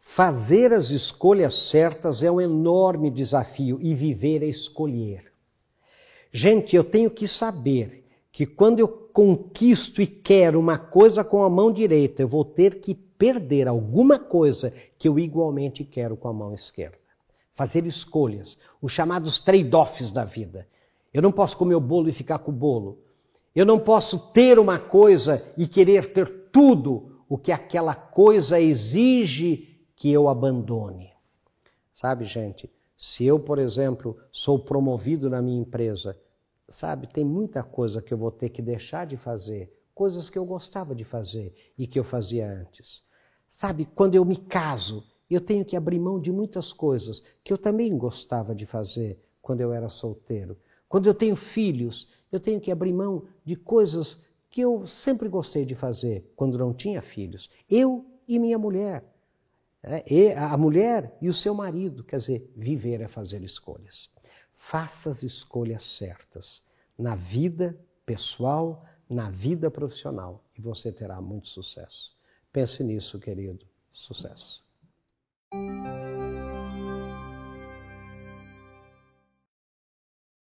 Fazer as escolhas certas é um enorme desafio e viver é escolher. Gente, eu tenho que saber que quando eu conquisto e quero uma coisa com a mão direita, eu vou ter que perder alguma coisa que eu igualmente quero com a mão esquerda. Fazer escolhas, os chamados trade-offs da vida. Eu não posso comer o bolo e ficar com o bolo. Eu não posso ter uma coisa e querer ter tudo o que aquela coisa exige que eu abandone. Sabe, gente, se eu, por exemplo, sou promovido na minha empresa, sabe, tem muita coisa que eu vou ter que deixar de fazer, coisas que eu gostava de fazer e que eu fazia antes. Sabe, quando eu me caso, eu tenho que abrir mão de muitas coisas que eu também gostava de fazer quando eu era solteiro. Quando eu tenho filhos, eu tenho que abrir mão de coisas que eu sempre gostei de fazer quando não tinha filhos. Eu e minha mulher. É, e a mulher e o seu marido. Quer dizer, viver é fazer escolhas. Faça as escolhas certas na vida pessoal, na vida profissional e você terá muito sucesso. Pense nisso, querido. Sucesso.